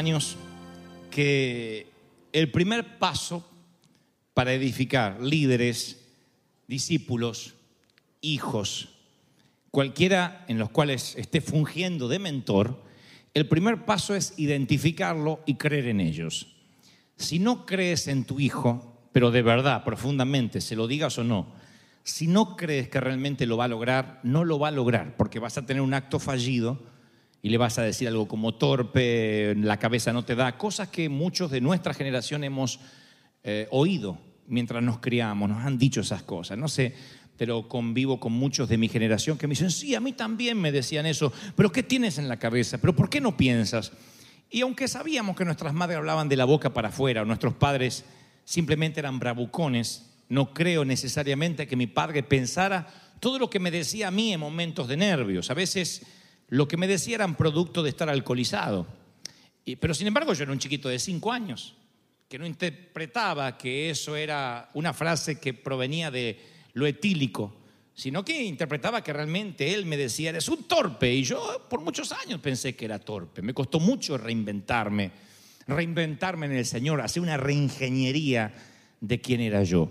años que el primer paso para edificar líderes, discípulos, hijos, cualquiera en los cuales esté fungiendo de mentor, el primer paso es identificarlo y creer en ellos. Si no crees en tu hijo, pero de verdad, profundamente, se lo digas o no, si no crees que realmente lo va a lograr, no lo va a lograr, porque vas a tener un acto fallido y le vas a decir algo como torpe, la cabeza no te da, cosas que muchos de nuestra generación hemos eh, oído mientras nos criamos, nos han dicho esas cosas. No sé, pero convivo con muchos de mi generación que me dicen, sí, a mí también me decían eso, pero ¿qué tienes en la cabeza? ¿Pero por qué no piensas? Y aunque sabíamos que nuestras madres hablaban de la boca para afuera, nuestros padres simplemente eran bravucones, no creo necesariamente que mi padre pensara todo lo que me decía a mí en momentos de nervios. A veces lo que me decía eran producto de estar alcoholizado. Y- pero sin embargo yo era un chiquito de cinco años, que no interpretaba que eso era una frase que provenía de lo etílico, sino que interpretaba que realmente él me decía, eres un torpe. Y yo por muchos años pensé que era torpe. Me costó mucho reinventarme, reinventarme en el Señor, hacer una reingeniería de quién era yo,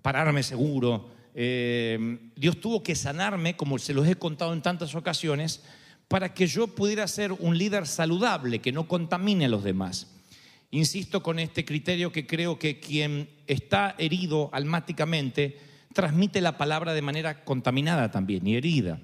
pararme seguro. Eh, Dios tuvo que sanarme, como se los he contado en tantas ocasiones, para que yo pudiera ser un líder saludable, que no contamine a los demás. Insisto con este criterio que creo que quien está herido almáticamente transmite la palabra de manera contaminada también y herida.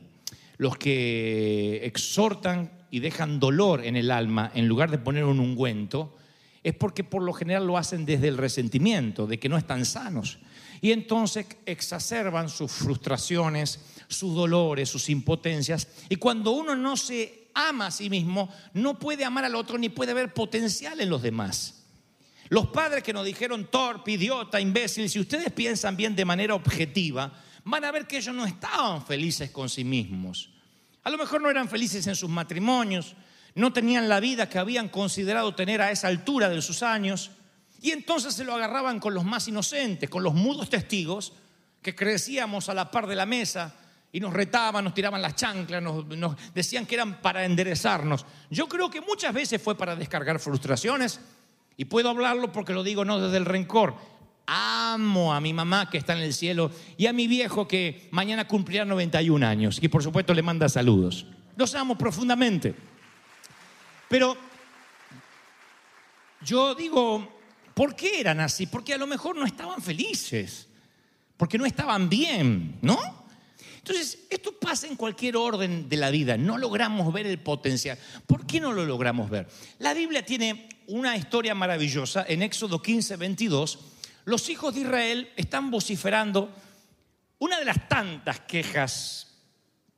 Los que exhortan y dejan dolor en el alma en lugar de poner un ungüento es porque por lo general lo hacen desde el resentimiento, de que no están sanos. Y entonces exacerban sus frustraciones, sus dolores, sus impotencias. Y cuando uno no se ama a sí mismo, no puede amar al otro ni puede ver potencial en los demás. Los padres que nos dijeron torpe, idiota, imbécil, si ustedes piensan bien de manera objetiva, van a ver que ellos no estaban felices con sí mismos. A lo mejor no eran felices en sus matrimonios, no tenían la vida que habían considerado tener a esa altura de sus años, y entonces se lo agarraban con los más inocentes, con los mudos testigos, que crecíamos a la par de la mesa y nos retaban, nos tiraban las chanclas, nos, nos decían que eran para enderezarnos. Yo creo que muchas veces fue para descargar frustraciones, y puedo hablarlo porque lo digo no desde el rencor. Amo a mi mamá que está en el cielo y a mi viejo que mañana cumplirá 91 años y por supuesto le manda saludos. Los amo profundamente. Pero yo digo, ¿por qué eran así? Porque a lo mejor no estaban felices, porque no estaban bien, ¿no? Entonces, esto pasa en cualquier orden de la vida, no logramos ver el potencial. ¿Por qué no lo logramos ver? La Biblia tiene una historia maravillosa en Éxodo 15, 22. Los hijos de Israel están vociferando una de las tantas quejas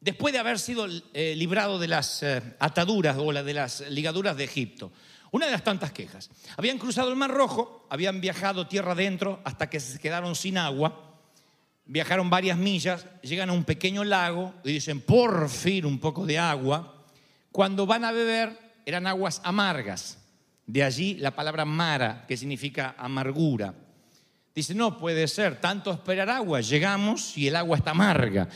después de haber sido eh, librado de las eh, ataduras o de las ligaduras de Egipto. Una de las tantas quejas. Habían cruzado el Mar Rojo, habían viajado tierra adentro hasta que se quedaron sin agua. Viajaron varias millas, llegan a un pequeño lago y dicen, por fin un poco de agua. Cuando van a beber, eran aguas amargas. De allí la palabra mara, que significa amargura. Dice, no puede ser, tanto esperar agua. Llegamos y el agua está amarga.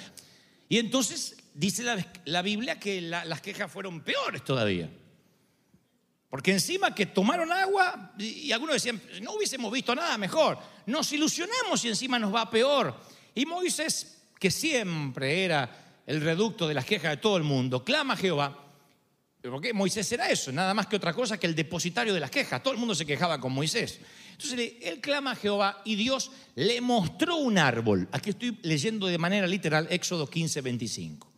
Y entonces dice la, Biblia que la- las quejas fueron peores todavía. Porque encima que tomaron agua, y, algunos decían, no hubiésemos visto nada mejor. Nos ilusionamos y encima nos va peor. Y Moisés, que siempre era el reducto de las quejas de todo el mundo, clama a Jehová. ¿Por qué Moisés era eso? Nada más que otra cosa que el depositario de las quejas. Todo el mundo se quejaba con Moisés. Entonces él clama a Jehová y Dios le mostró un árbol. Aquí estoy leyendo de manera literal Éxodo 15, 25.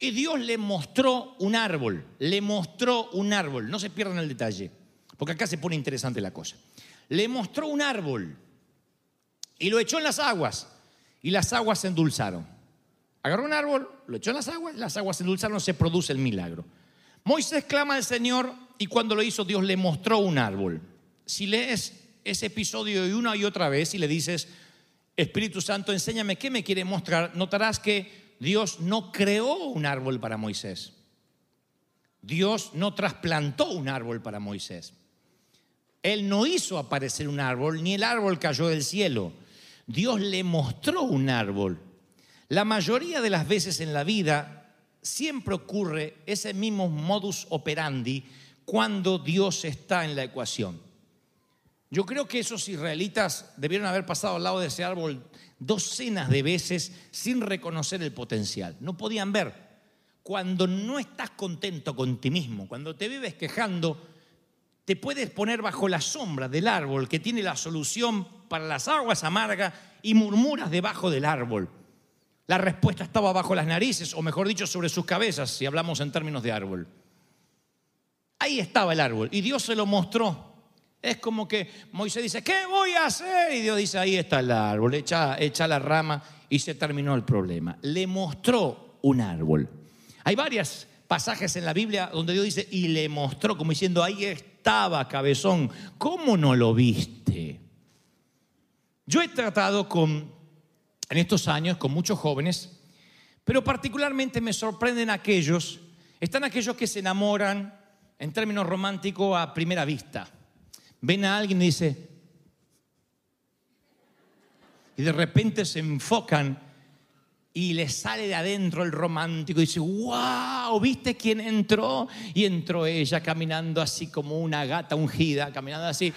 Y Dios le mostró un árbol, le mostró un árbol. No se pierdan el detalle, porque acá se pone interesante la cosa. Le mostró un árbol y lo echó en las aguas y las aguas se endulzaron. Agarró un árbol, lo echó en las aguas, las aguas se endulzaron, se produce el milagro. Moisés clama al Señor y cuando lo hizo Dios le mostró un árbol. Si lees ese episodio y una y otra vez y le dices, Espíritu Santo, enséñame qué me quiere mostrar, notarás que Dios no creó un árbol para Moisés. Dios no trasplantó un árbol para Moisés. Él no hizo aparecer un árbol, ni el árbol cayó del cielo. Dios le mostró un árbol. La mayoría de las veces en la vida siempre ocurre ese mismo modus operandi cuando Dios está en la ecuación. Yo creo que esos israelitas debieron haber pasado al lado de ese árbol docenas de veces sin reconocer el potencial. No podían ver. Cuando no estás contento con ti mismo, cuando te vives quejando, te puedes poner bajo la sombra del árbol que tiene la solución para las aguas amargas y murmuras debajo del árbol. La respuesta estaba bajo las narices, o mejor dicho, sobre sus cabezas, si hablamos en términos de árbol. Ahí estaba el árbol y Dios se lo mostró. Es como que Moisés dice, ¿qué voy a hacer? Y Dios dice, ahí está el árbol, echa, la rama y se terminó el problema. Le mostró un árbol. Hay varios pasajes en la Biblia donde Dios dice, y le mostró, como diciendo, ahí estaba, cabezón, ¿cómo no lo viste? Yo he tratado con, en estos años con muchos jóvenes, pero particularmente me sorprenden aquellos, están aquellos que se enamoran en términos románticos a primera vista. Ven a alguien y dice, y de repente se enfocan y les sale de adentro el romántico y dice, wow, ¿viste quién entró? Y entró ella caminando así como una gata ungida, caminando así.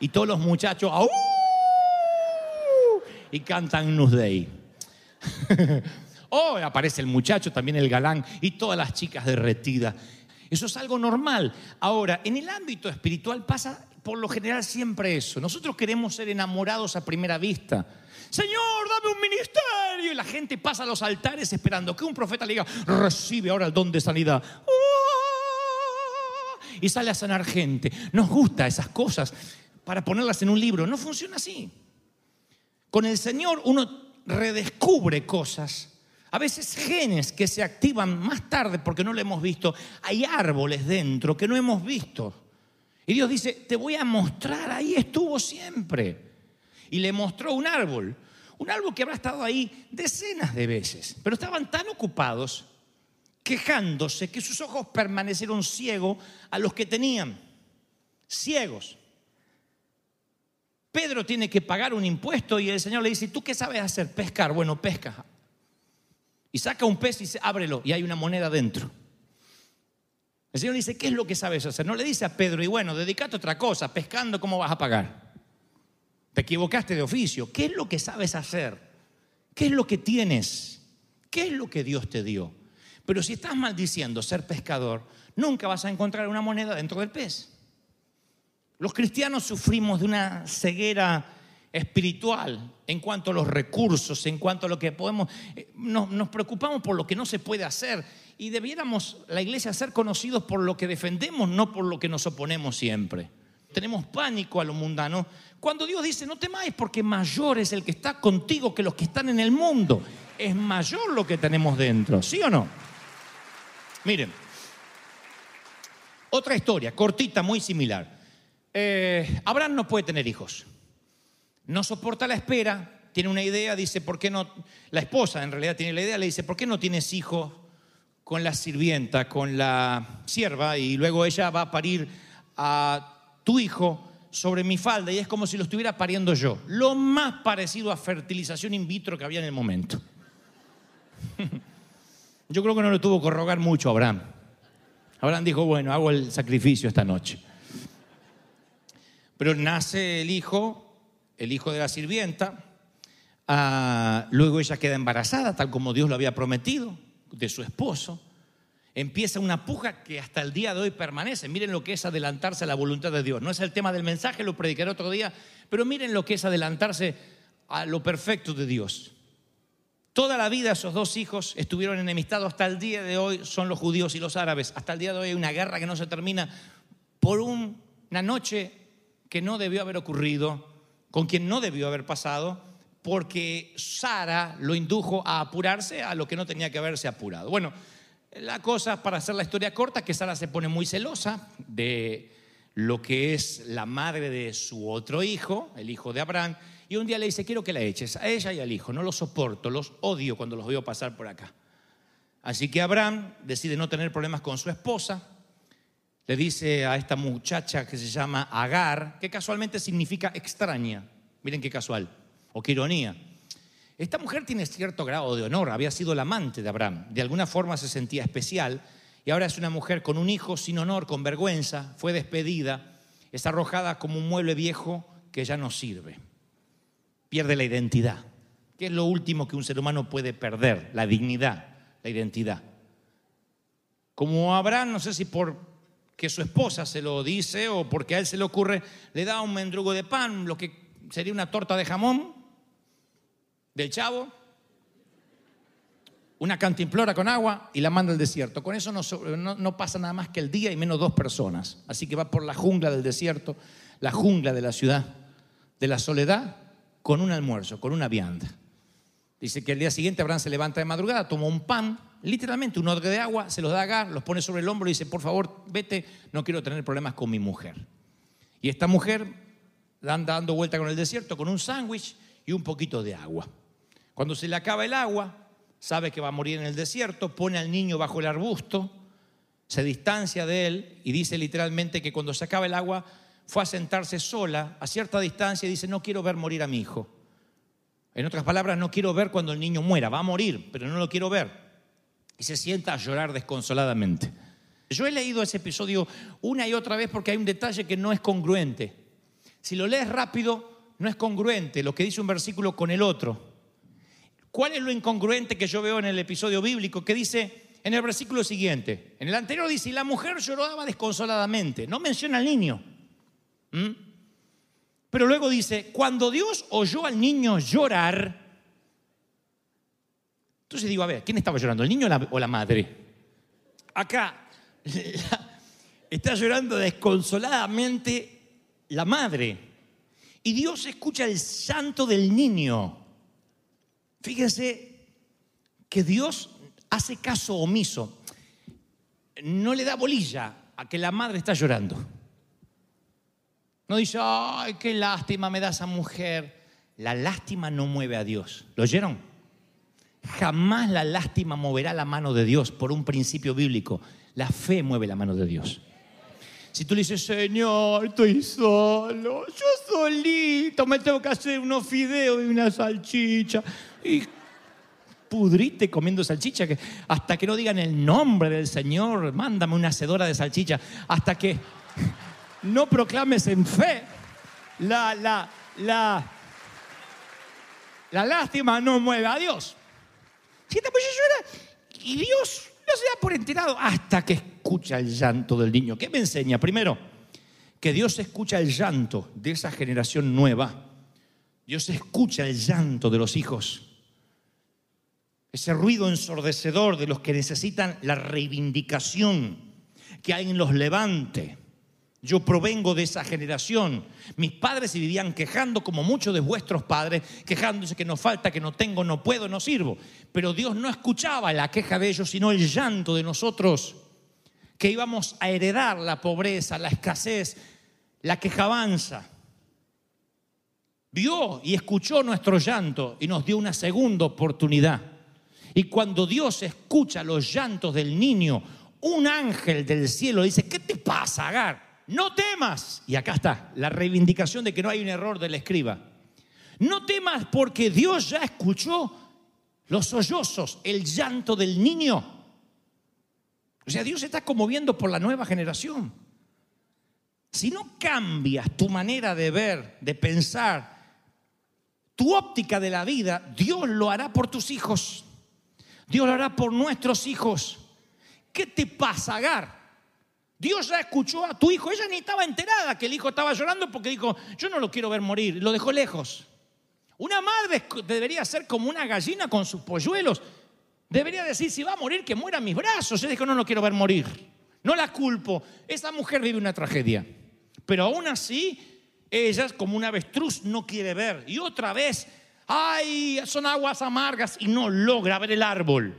Y todos los muchachos, ¡au! Y cantan Nus Day. oh, aparece el muchacho, también el galán, y todas las chicas derretidas. Eso es algo normal. Ahora, en el ámbito espiritual pasa por lo general siempre eso. Nosotros queremos ser enamorados a primera vista. Señor, dame un ministerio. Y la gente pasa a los altares esperando que un profeta le diga, recibe ahora el don de sanidad. Y sale a sanar gente. Nos gusta esas cosas para ponerlas en un libro. No funciona así. Con el Señor uno redescubre cosas a veces genes que se activan más tarde porque no lo hemos visto. Hay árboles dentro que no hemos visto. Y Dios dice, te voy a mostrar, ahí estuvo siempre. Y le mostró un árbol. Un árbol que habrá estado ahí decenas de veces. Pero estaban tan ocupados quejándose que sus ojos permanecieron ciegos a los que tenían. Ciegos. Pedro tiene que pagar un impuesto y el Señor le dice, ¿tú qué sabes hacer? Pescar. Bueno, pesca. Y saca un pez y dice, ábrelo, y hay una moneda dentro. El Señor dice, ¿qué es lo que sabes hacer? No le dice a Pedro, y bueno, dedicate a otra cosa, pescando, ¿cómo vas a pagar? Te equivocaste de oficio. ¿Qué es lo que sabes hacer? ¿Qué es lo que tienes? ¿Qué es lo que Dios te dio? Pero si estás maldiciendo ser pescador, nunca vas a encontrar una moneda dentro del pez. Los cristianos sufrimos de una ceguera espiritual en cuanto a los recursos, en cuanto a lo que podemos, eh, nos, preocupamos por lo que no se puede hacer y debiéramos la iglesia ser conocidos por lo que defendemos, no por lo que nos oponemos siempre. Tenemos pánico a lo mundano. Cuando Dios dice, no temáis porque mayor es el que está contigo que los que están en el mundo. Es mayor lo que tenemos dentro, ¿sí o no? Miren, otra historia, cortita, muy similar. Eh, Abraham no puede tener hijos no soporta la espera, tiene una idea, dice, ¿por qué no? La esposa en realidad tiene la idea, le dice, ¿por qué no tienes hijos con la sirvienta, con la sierva? Y luego ella va a parir a tu hijo sobre mi falda y es como si lo estuviera pariendo yo. Lo más parecido a fertilización in vitro que había en el momento. Yo creo que no le tuvo que rogar mucho a Abraham. Abraham dijo, bueno, hago el sacrificio esta noche. Pero nace el hijo el hijo de la sirvienta. Ah, luego ella queda embarazada, tal como Dios lo había prometido, de su esposo. Empieza una puja que hasta el día de hoy permanece. Miren lo que es adelantarse a la voluntad de Dios. No es el tema del mensaje, lo predicaré otro día, pero miren lo que es adelantarse a lo perfecto de Dios. Toda la vida esos dos hijos estuvieron enemistados. Hasta el día de hoy son los judíos y los árabes. Hasta el día de hoy hay una guerra que no se termina por una noche que no debió haber ocurrido con quien no debió haber pasado, porque Sara lo indujo a apurarse a lo que no tenía que haberse apurado. Bueno, La cosa, para hacer la historia corta, que Sara se pone muy celosa de lo que es la madre de su otro hijo, el hijo de Abraham, y un día le dice, quiero que la eches, a ella y al hijo, no los soporto, los odio cuando los veo pasar por acá. Así que Abraham decide no tener problemas con su esposa, le dice a esta muchacha que se llama Agar, que casualmente significa extraña, miren qué casual, o qué ironía. Esta mujer tiene cierto grado de honor, había sido la amante de Abraham, de alguna forma se sentía especial y ahora es una mujer con un hijo sin honor, con vergüenza, fue despedida, es arrojada como un mueble viejo que ya no sirve. Pierde la identidad, que es lo último que un ser humano puede perder, la dignidad, la identidad. Como Abraham, no sé si por que su esposa se lo dice o porque a él se le ocurre, le da un mendrugo de pan, lo que sería una torta de jamón del chavo, una cantimplora con agua y la manda al desierto. Con eso no, no, pasa nada más que el día y menos dos personas. Así que va por la jungla del desierto, la jungla de la ciudad, de la soledad, con un almuerzo, con una vianda. Dice que el día siguiente Abraham se levanta de madrugada, toma un pan, literalmente un odre de agua, se los da a Agar, los pone sobre el hombro y dice, por favor, vete, no quiero tener problemas con mi mujer. Y esta mujer anda dando vuelta con el desierto con un sándwich y un poquito de agua. Cuando se le acaba el agua, sabe que va a morir en el desierto, pone al niño bajo el arbusto, se distancia de él y dice literalmente que cuando se acaba el agua fue a sentarse sola a cierta distancia y dice, no quiero ver morir a mi hijo. En otras palabras, no quiero ver cuando el niño muera, va a morir, pero no lo quiero ver. Y se sienta a llorar desconsoladamente. Yo he leído ese episodio una y otra vez porque hay un detalle que no es congruente. Si lo lees rápido, no es congruente lo que dice un versículo con el otro. ¿Cuál es lo incongruente que yo veo en el episodio bíblico? Que dice en el versículo siguiente. En el anterior dice, y la mujer lloraba desconsoladamente. No menciona al niño. ¿Mm? Pero luego dice, cuando Dios oyó al niño llorar, entonces digo, a ver, ¿quién estaba llorando? ¿El niño o la, madre? Acá está llorando desconsoladamente la madre. Y Dios escucha el llanto del niño. Fíjense que Dios hace caso omiso. No le da bolilla a que la madre está llorando. No dice, ay, qué lástima me da esa mujer. La lástima no mueve a Dios. ¿Lo oyeron? Jamás la lástima moverá la mano de Dios por un principio bíblico. La fe mueve la mano de Dios. Si tú le dices, Señor, estoy solo, yo solito, me tengo que hacer unos fideos y una salchicha. Y pudrite comiendo salchicha, que hasta que no digan el nombre del Señor, mándame una hacedora de salchicha, hasta que no proclames en fe la, la, la, la lástima no mueve a Dios. Y Dios no se da por enterado hasta que escucha el llanto del niño. ¿Qué me enseña? Primero, que Dios escucha el llanto de esa generación nueva. Dios escucha el llanto de los hijos. Ese ruido ensordecedor de los que necesitan la reivindicación, que alguien los levante. Yo provengo de esa generación. Mis padres se vivían quejando como muchos de vuestros padres, quejándose que no falta, que no tengo, no puedo, no sirvo. Pero Dios no escuchaba la queja de ellos, sino el llanto de nosotros, que íbamos a heredar la pobreza, la escasez, la quejabanza. Vio y escuchó nuestro llanto y nos dio una segunda oportunidad. Y cuando Dios escucha los llantos del niño, un ángel del cielo dice, ¿qué te pasa, Agar? No temas. Y acá está la reivindicación de que no hay un error del escriba. No temas porque Dios ya escuchó los sollozos, el llanto del niño. O sea, Dios se está conmoviendo por la nueva generación. Si no cambias tu manera de ver, de pensar, tu óptica de la vida, Dios lo hará por tus hijos. Dios lo hará por nuestros hijos. ¿Qué te pasa, Agar? Dios ya escuchó a tu hijo. Ella ni estaba enterada que el hijo estaba llorando porque dijo, yo no lo quiero ver morir. Lo dejó lejos. Una madre debería ser como una gallina con sus polluelos. Debería decir, si va a morir, que muera en mis brazos. Ella dijo, no lo quiero ver morir. No la culpo. Esa mujer vive una tragedia. Pero aún así, ella, como una avestruz, no quiere ver. Y otra vez, ay, son aguas amargas y no logra ver el árbol.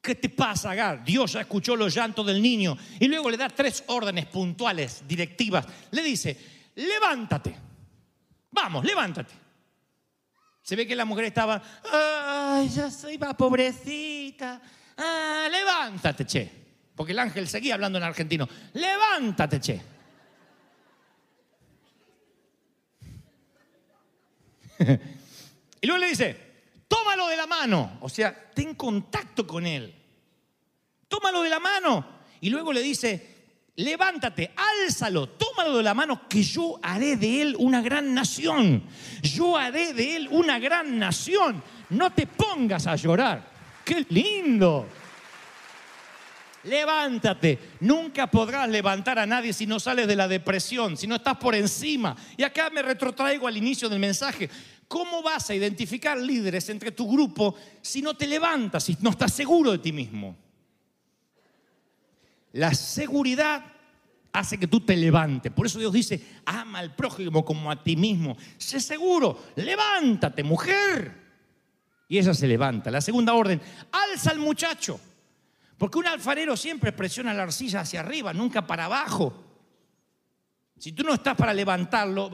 ¿Qué te pasa, Agar? Dios ya escuchó los llantos del niño y luego le da tres órdenes puntuales, directivas. Le dice, levántate. Vamos, levántate. Se ve que la mujer estaba, ay, ya soy va, pobrecita. Ah, levántate, che. Porque el ángel seguía hablando en argentino. Levántate, che. y luego le dice, tómalo de la mano. O sea, ten contacto con él. Tómalo de la mano. Y luego le dice, levántate, álzalo, tómalo de la mano, que yo haré de él una gran nación. Yo haré de él una gran nación. No te pongas a llorar. ¡Qué lindo! Levántate. Nunca podrás levantar a nadie si no sales de la depresión, si no estás por encima. Y acá me retrotraigo al inicio del mensaje. ¿Cómo vas a identificar líderes entre tu grupo si no te levantas, si no estás seguro de ti mismo? La seguridad hace que tú te levantes. Por eso Dios dice, ama al prójimo como a ti mismo. Sé seguro, levántate, mujer. Y ella se levanta. La segunda orden, alza al muchacho. Porque un alfarero siempre presiona la arcilla hacia arriba, nunca para abajo. Si tú no estás para levantarlo,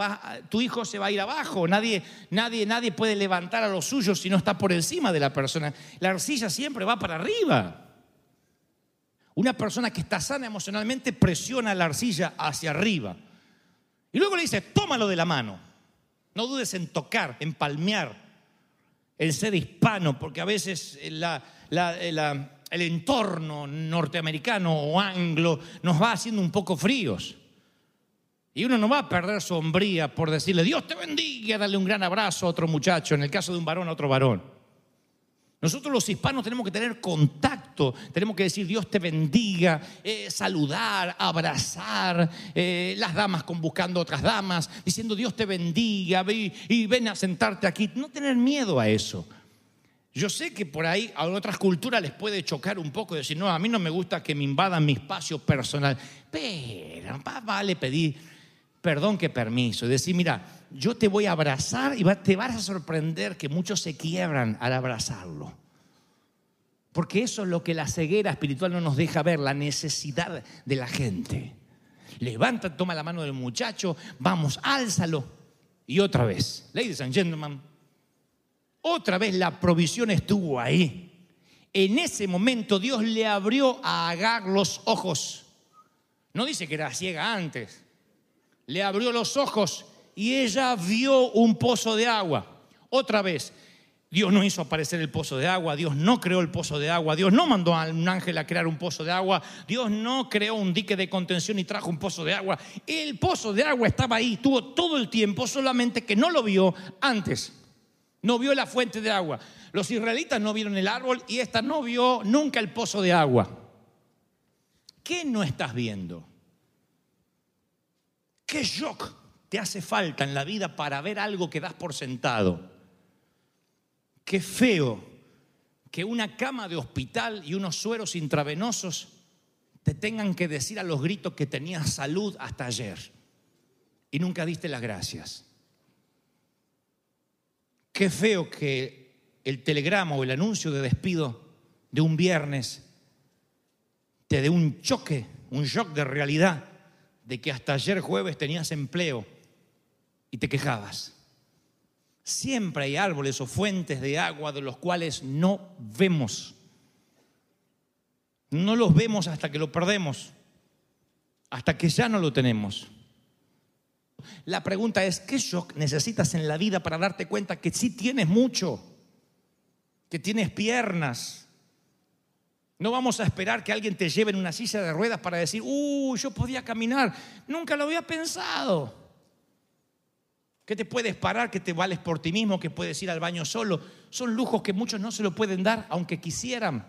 tu hijo se va a ir abajo. Nadie, nadie, nadie puede levantar a los suyos si no está por encima de la persona. La arcilla siempre va para arriba. Una persona que está sana emocionalmente presiona la arcilla hacia arriba. Y luego le dice, tómalo de la mano. No dudes en tocar, en palmear, en ser hispano, porque a veces la- la- la- el entorno norteamericano o anglo nos va haciendo un poco fríos. Y uno no va a perder su hombría por decirle, Dios te bendiga, darle un gran abrazo a otro muchacho, en el caso de un varón a otro varón. Nosotros los hispanos tenemos que tener contacto, tenemos que decir Dios te bendiga, eh, saludar, abrazar, eh, las damas con buscando otras damas, diciendo Dios te bendiga y ven a sentarte aquí. No tener miedo a eso. Yo sé que por ahí a otras culturas les puede chocar un poco decir, no, a mí no me gusta que me invadan mi espacio personal, pero más vale pedir perdón que permiso. Y decir, mira, yo te voy a abrazar y te vas a sorprender que muchos se quiebran al abrazarlo. Porque eso es lo que la ceguera espiritual no nos deja ver, la necesidad de la gente. Levanta, toma la mano del muchacho, vamos, álzalo. Y otra vez, ladies and gentlemen, otra vez la provisión estuvo ahí. En ese momento Dios le abrió a Agar los ojos. No dice que era ciega antes. Le abrió los ojos y ella vio un pozo de agua. Otra vez, Dios no hizo aparecer el pozo de agua, Dios no creó el pozo de agua, Dios no mandó a un ángel a crear un pozo de agua, Dios no creó un dique de contención y trajo un pozo de agua. El pozo de agua estaba ahí, tuvo todo el tiempo, solamente que no lo vio antes. No vio la fuente de agua. Los israelitas no vieron el árbol y esta no vio nunca el pozo de agua. ¿Qué no estás viendo? ¿Qué shock te hace falta en la vida para ver algo que das por sentado? Qué feo que una cama de hospital y unos sueros intravenosos te tengan que decir a los gritos que tenías salud hasta ayer y nunca diste las gracias. Qué feo que el telegrama o el anuncio de despido de un viernes te dé un choque, un shock de realidad de que hasta ayer jueves tenías empleo y te quejabas. Siempre hay árboles o fuentes de agua de los cuales no vemos. No los vemos hasta que lo perdemos, hasta que ya no lo tenemos. La pregunta es, ¿qué shock necesitas en la vida para darte cuenta que sí tienes mucho? Que tienes piernas. No vamos a esperar que alguien te lleve en una silla de ruedas para decir, uh, yo podía caminar. Nunca lo había pensado. Que te puedes parar, que te vales por ti mismo, que puedes ir al baño solo. Son lujos que muchos no se lo pueden dar, aunque quisieran.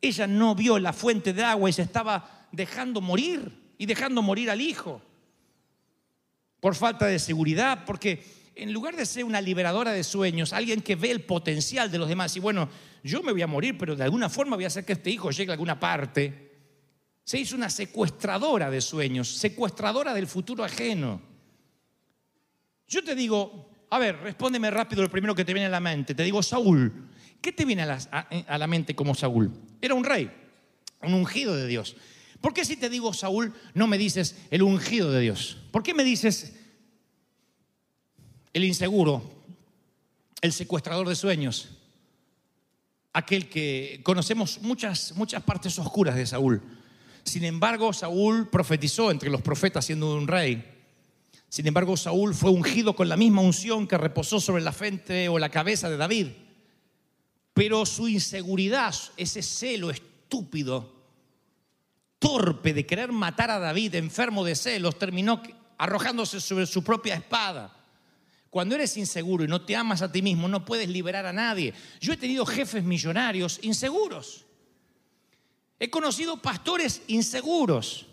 Ella no vio la fuente de agua y se estaba dejando morir y dejando morir al hijo. Por falta de seguridad, porque en lugar de ser una liberadora de sueños, alguien que ve el potencial de los demás y bueno, yo me voy a morir, pero de alguna forma voy a hacer que este hijo llegue a alguna parte, se hizo una secuestradora de sueños, secuestradora del futuro ajeno. Yo te digo, a ver, respóndeme rápido lo primero que te viene a la mente. Te digo, Saúl, ¿Qué te viene a la, a- a la mente como Saúl? Era un rey, un ungido de Dios. ¿Por qué si te digo Saúl no me dices el ungido de Dios? ¿Por qué me dices el inseguro, el secuestrador de sueños? Aquel que conocemos muchas, muchas partes oscuras de Saúl. Sin embargo, Saúl profetizó entre los profetas siendo un rey. Sin embargo, Saúl fue ungido con la misma unción que reposó sobre la frente o la cabeza de David. Pero su inseguridad, ese celo estúpido, torpe de querer matar a David, enfermo de celos, terminó arrojándose sobre su propia espada. Cuando eres inseguro y no te amas a ti mismo, no puedes liberar a nadie. Yo he tenido jefes millonarios inseguros. He conocido pastores inseguros.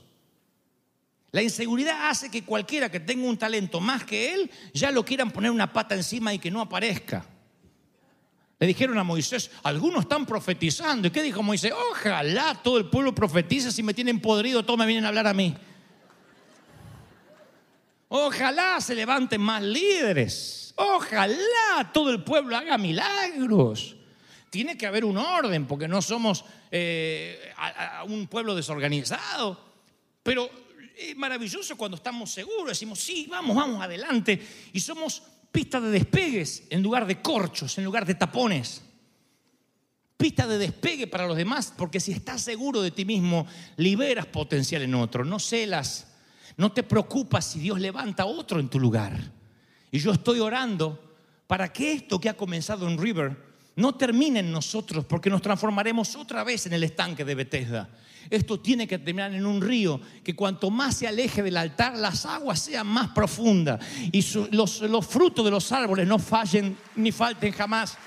La inseguridad hace que cualquiera que tenga un talento más que él, ya lo quieran poner una pata encima y que no aparezca. Le dijeron a Moisés, algunos están profetizando. ¿Y qué dijo Moisés? Ojalá todo el pueblo profetice, si me tienen podrido, todos me vienen a hablar a mí. Ojalá se levanten más líderes. Ojalá todo el pueblo haga milagros. Tiene que haber un orden, porque no somos eh, un pueblo desorganizado. Pero es maravilloso cuando estamos seguros, decimos, sí, vamos, vamos adelante. Y somos pista de despegues en lugar de corchos, en lugar de tapones. Pista de despegue para los demás, porque si estás seguro de ti mismo, liberas potencial en otro, no celas, no te preocupas si Dios levanta otro en tu lugar. Y yo estoy orando para que esto que ha comenzado en River no termine en nosotros, porque nos transformaremos otra vez en el estanque de Bethesda. Esto tiene que terminar en un río que cuanto más se aleje del altar, las aguas sean más profundas y los, los frutos de los árboles no fallen ni falten jamás.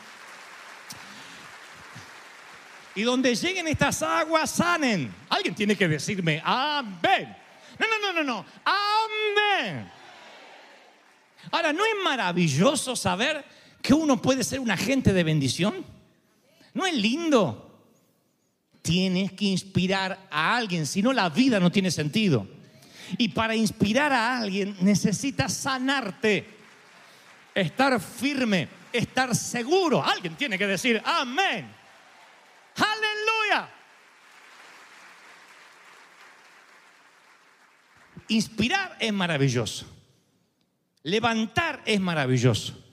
Y donde lleguen estas aguas, sanen. Alguien tiene que decirme, amén. No, no, no, no, no. Amén. Ahora, ¿no es maravilloso saber que uno puede ser un agente de bendición? ¿No es lindo? Tienes que inspirar a alguien, si no la vida no tiene sentido. Y para inspirar a alguien necesitas sanarte, estar firme, estar seguro. Alguien tiene que decir, amén. Aleluya. Inspirar es maravilloso. Levantar es maravilloso.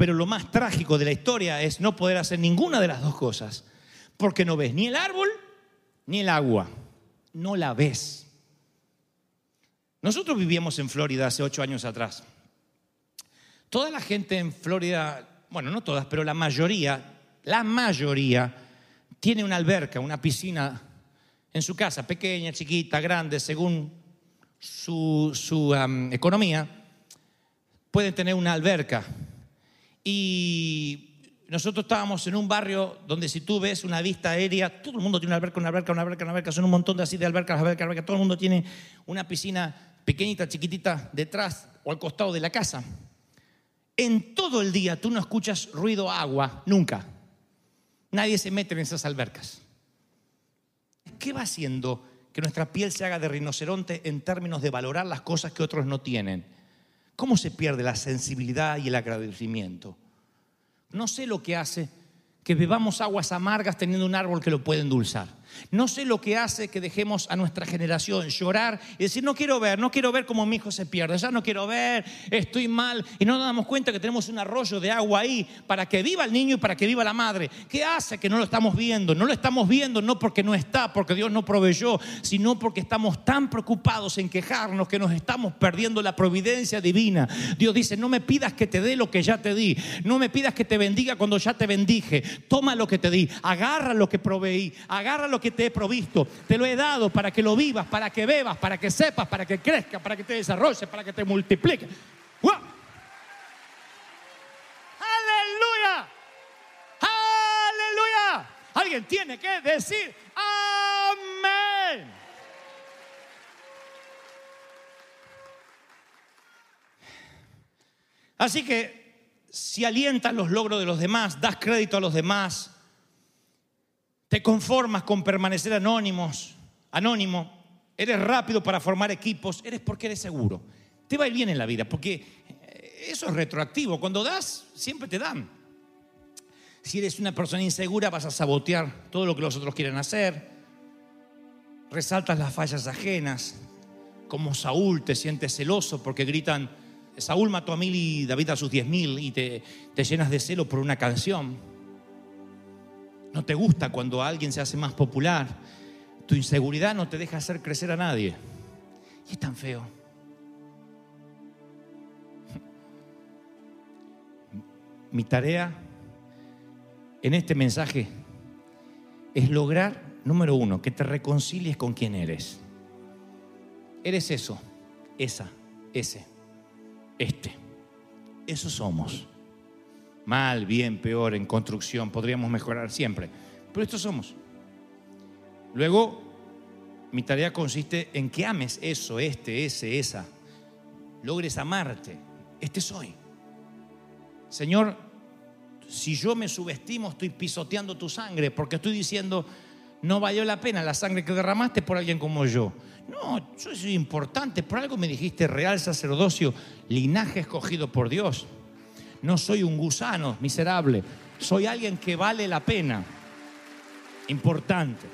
Pero lo más trágico de la historia es no poder hacer ninguna de las dos cosas. Porque no ves ni el árbol ni el agua. No la ves. Nosotros vivíamos en Florida hace ocho años atrás. Toda la gente en Florida, bueno, no todas, pero la mayoría, la mayoría, tiene una alberca, una piscina en su casa, pequeña, chiquita, grande, según su, su, economía, pueden tener una alberca. Y nosotros estábamos en un barrio donde si tú ves una vista aérea, todo el mundo tiene una alberca, una alberca, una alberca, una alberca, son un montón de así de albercas, albercas, albercas, todo el mundo tiene una piscina pequeñita, chiquitita, detrás o al costado de la casa. En todo el día tú no escuchas ruido agua, nunca. Nadie se mete en esas albercas. ¿Qué va haciendo que nuestra piel se haga de rinoceronte en términos de valorar las cosas que otros no tienen? ¿Cómo se pierde la sensibilidad y el agradecimiento? No sé lo que hace que bebamos aguas amargas teniendo un árbol que lo puede endulzar. No sé lo que hace que dejemos a nuestra generación llorar y decir, no quiero ver, no quiero ver cómo mi hijo se pierde, ya no quiero ver, estoy mal. Y no nos damos cuenta que tenemos un arroyo de agua ahí para que viva el niño y para que viva la madre. ¿Qué hace que no lo estamos viendo? No lo estamos viendo no porque no está, porque Dios no proveyó, sino porque estamos tan preocupados en quejarnos que nos estamos perdiendo la providencia divina. Dios dice, no me pidas que te dé lo que ya te di, no me pidas que te bendiga cuando ya te bendije. Toma lo que te di, agarra lo que proveí, agarra lo que te he provisto. Te lo he dado para que lo vivas, para que bebas, para que sepas, para que crezca, para que te desarrolles, para que te multiplique. ¡Wow! ¡Aleluya! ¡Aleluya! Alguien tiene que decir amén. Así que si alientas los logros de los demás, das crédito a los demás, te conformas con permanecer anónimos, anónimo, eres rápido para formar equipos, eres porque eres seguro. Te va a ir bien en la vida, porque eso es retroactivo. Cuando das, siempre te dan. Si eres una persona insegura, vas a sabotear todo lo que los otros quieren hacer. Resaltas las fallas ajenas. Como Saúl te sientes celoso porque gritan, Saúl mató a mil y David a sus diez mil y te, te llenas de celo por una canción. No te gusta cuando alguien se hace más popular. Tu inseguridad no te deja hacer crecer a nadie. Y es tan feo. Mi tarea en este mensaje es lograr, número uno, que te reconcilies con quien eres. Eres eso, esa, ese, este. Eso somos. Mal, bien, peor, en construcción, podríamos mejorar siempre. Pero esto somos. Luego, mi tarea consiste en que ames eso, este, ese, esa. Logres amarte. Este soy. Señor, si yo me subestimo, estoy pisoteando tu sangre porque estoy diciendo, no valió la pena la sangre que derramaste por alguien como yo. No, yo soy importante, por algo me dijiste real sacerdocio, linaje escogido por Dios. No soy un gusano miserable, soy alguien que vale la pena. Importante.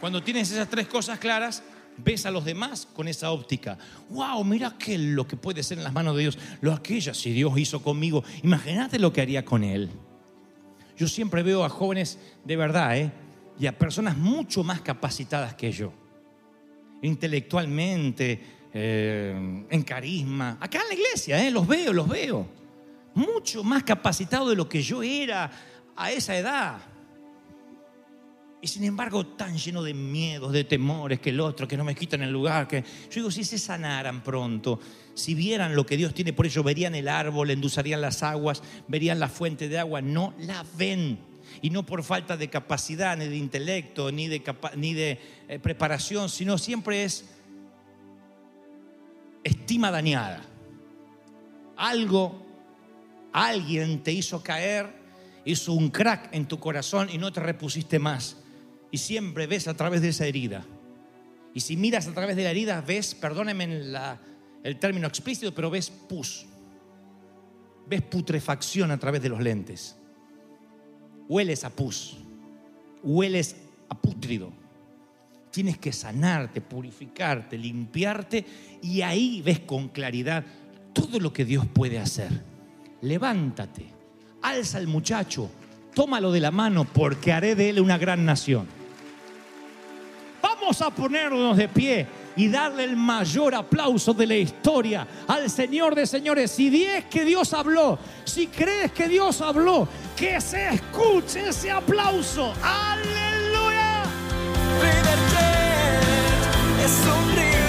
Cuando tienes esas tres cosas claras, ves a los demás con esa óptica. Wow, mira qué lo que puede ser en las manos de Dios. Lo aquella, si Dios hizo conmigo, imagínate lo que haría con él. Yo siempre veo a jóvenes de verdad, ¿eh? Y a personas mucho más capacitadas que yo. Intelectualmente, eh, en carisma. Acá en la iglesia, ¿eh? Los veo, los veo. Mucho más capacitado de lo que yo era a esa edad. Y sin embargo, tan lleno de miedos, de temores, que el otro, que no me quitan el lugar, que yo digo, si se sanaran pronto, si vieran lo que Dios tiene por ellos, verían el árbol, endulzarían las aguas, verían la fuente de agua, no la ven. Y no por falta de capacidad, ni de intelecto, ni de, ni de eh, preparación, sino siempre es estima dañada. Algo, alguien te hizo caer, hizo un crack en tu corazón y no te repusiste más y siempre ves a través de esa herida. Y si miras a través de la herida, ves, perdónenme el término explícito, pero ves pus. Ves putrefacción a través de los lentes. Hueles a pus. Hueles a pútrido. Tienes que sanarte, purificarte, limpiarte y ahí ves con claridad todo lo que Dios puede hacer. Levántate, alza al muchacho, tómalo de la mano porque haré de él una gran nación. Vamos a ponernos de pie y darle el mayor aplauso de la historia al Señor de señores. Si es que Dios habló, si crees que Dios habló, que se escuche ese aplauso. ¡Aleluya! sobre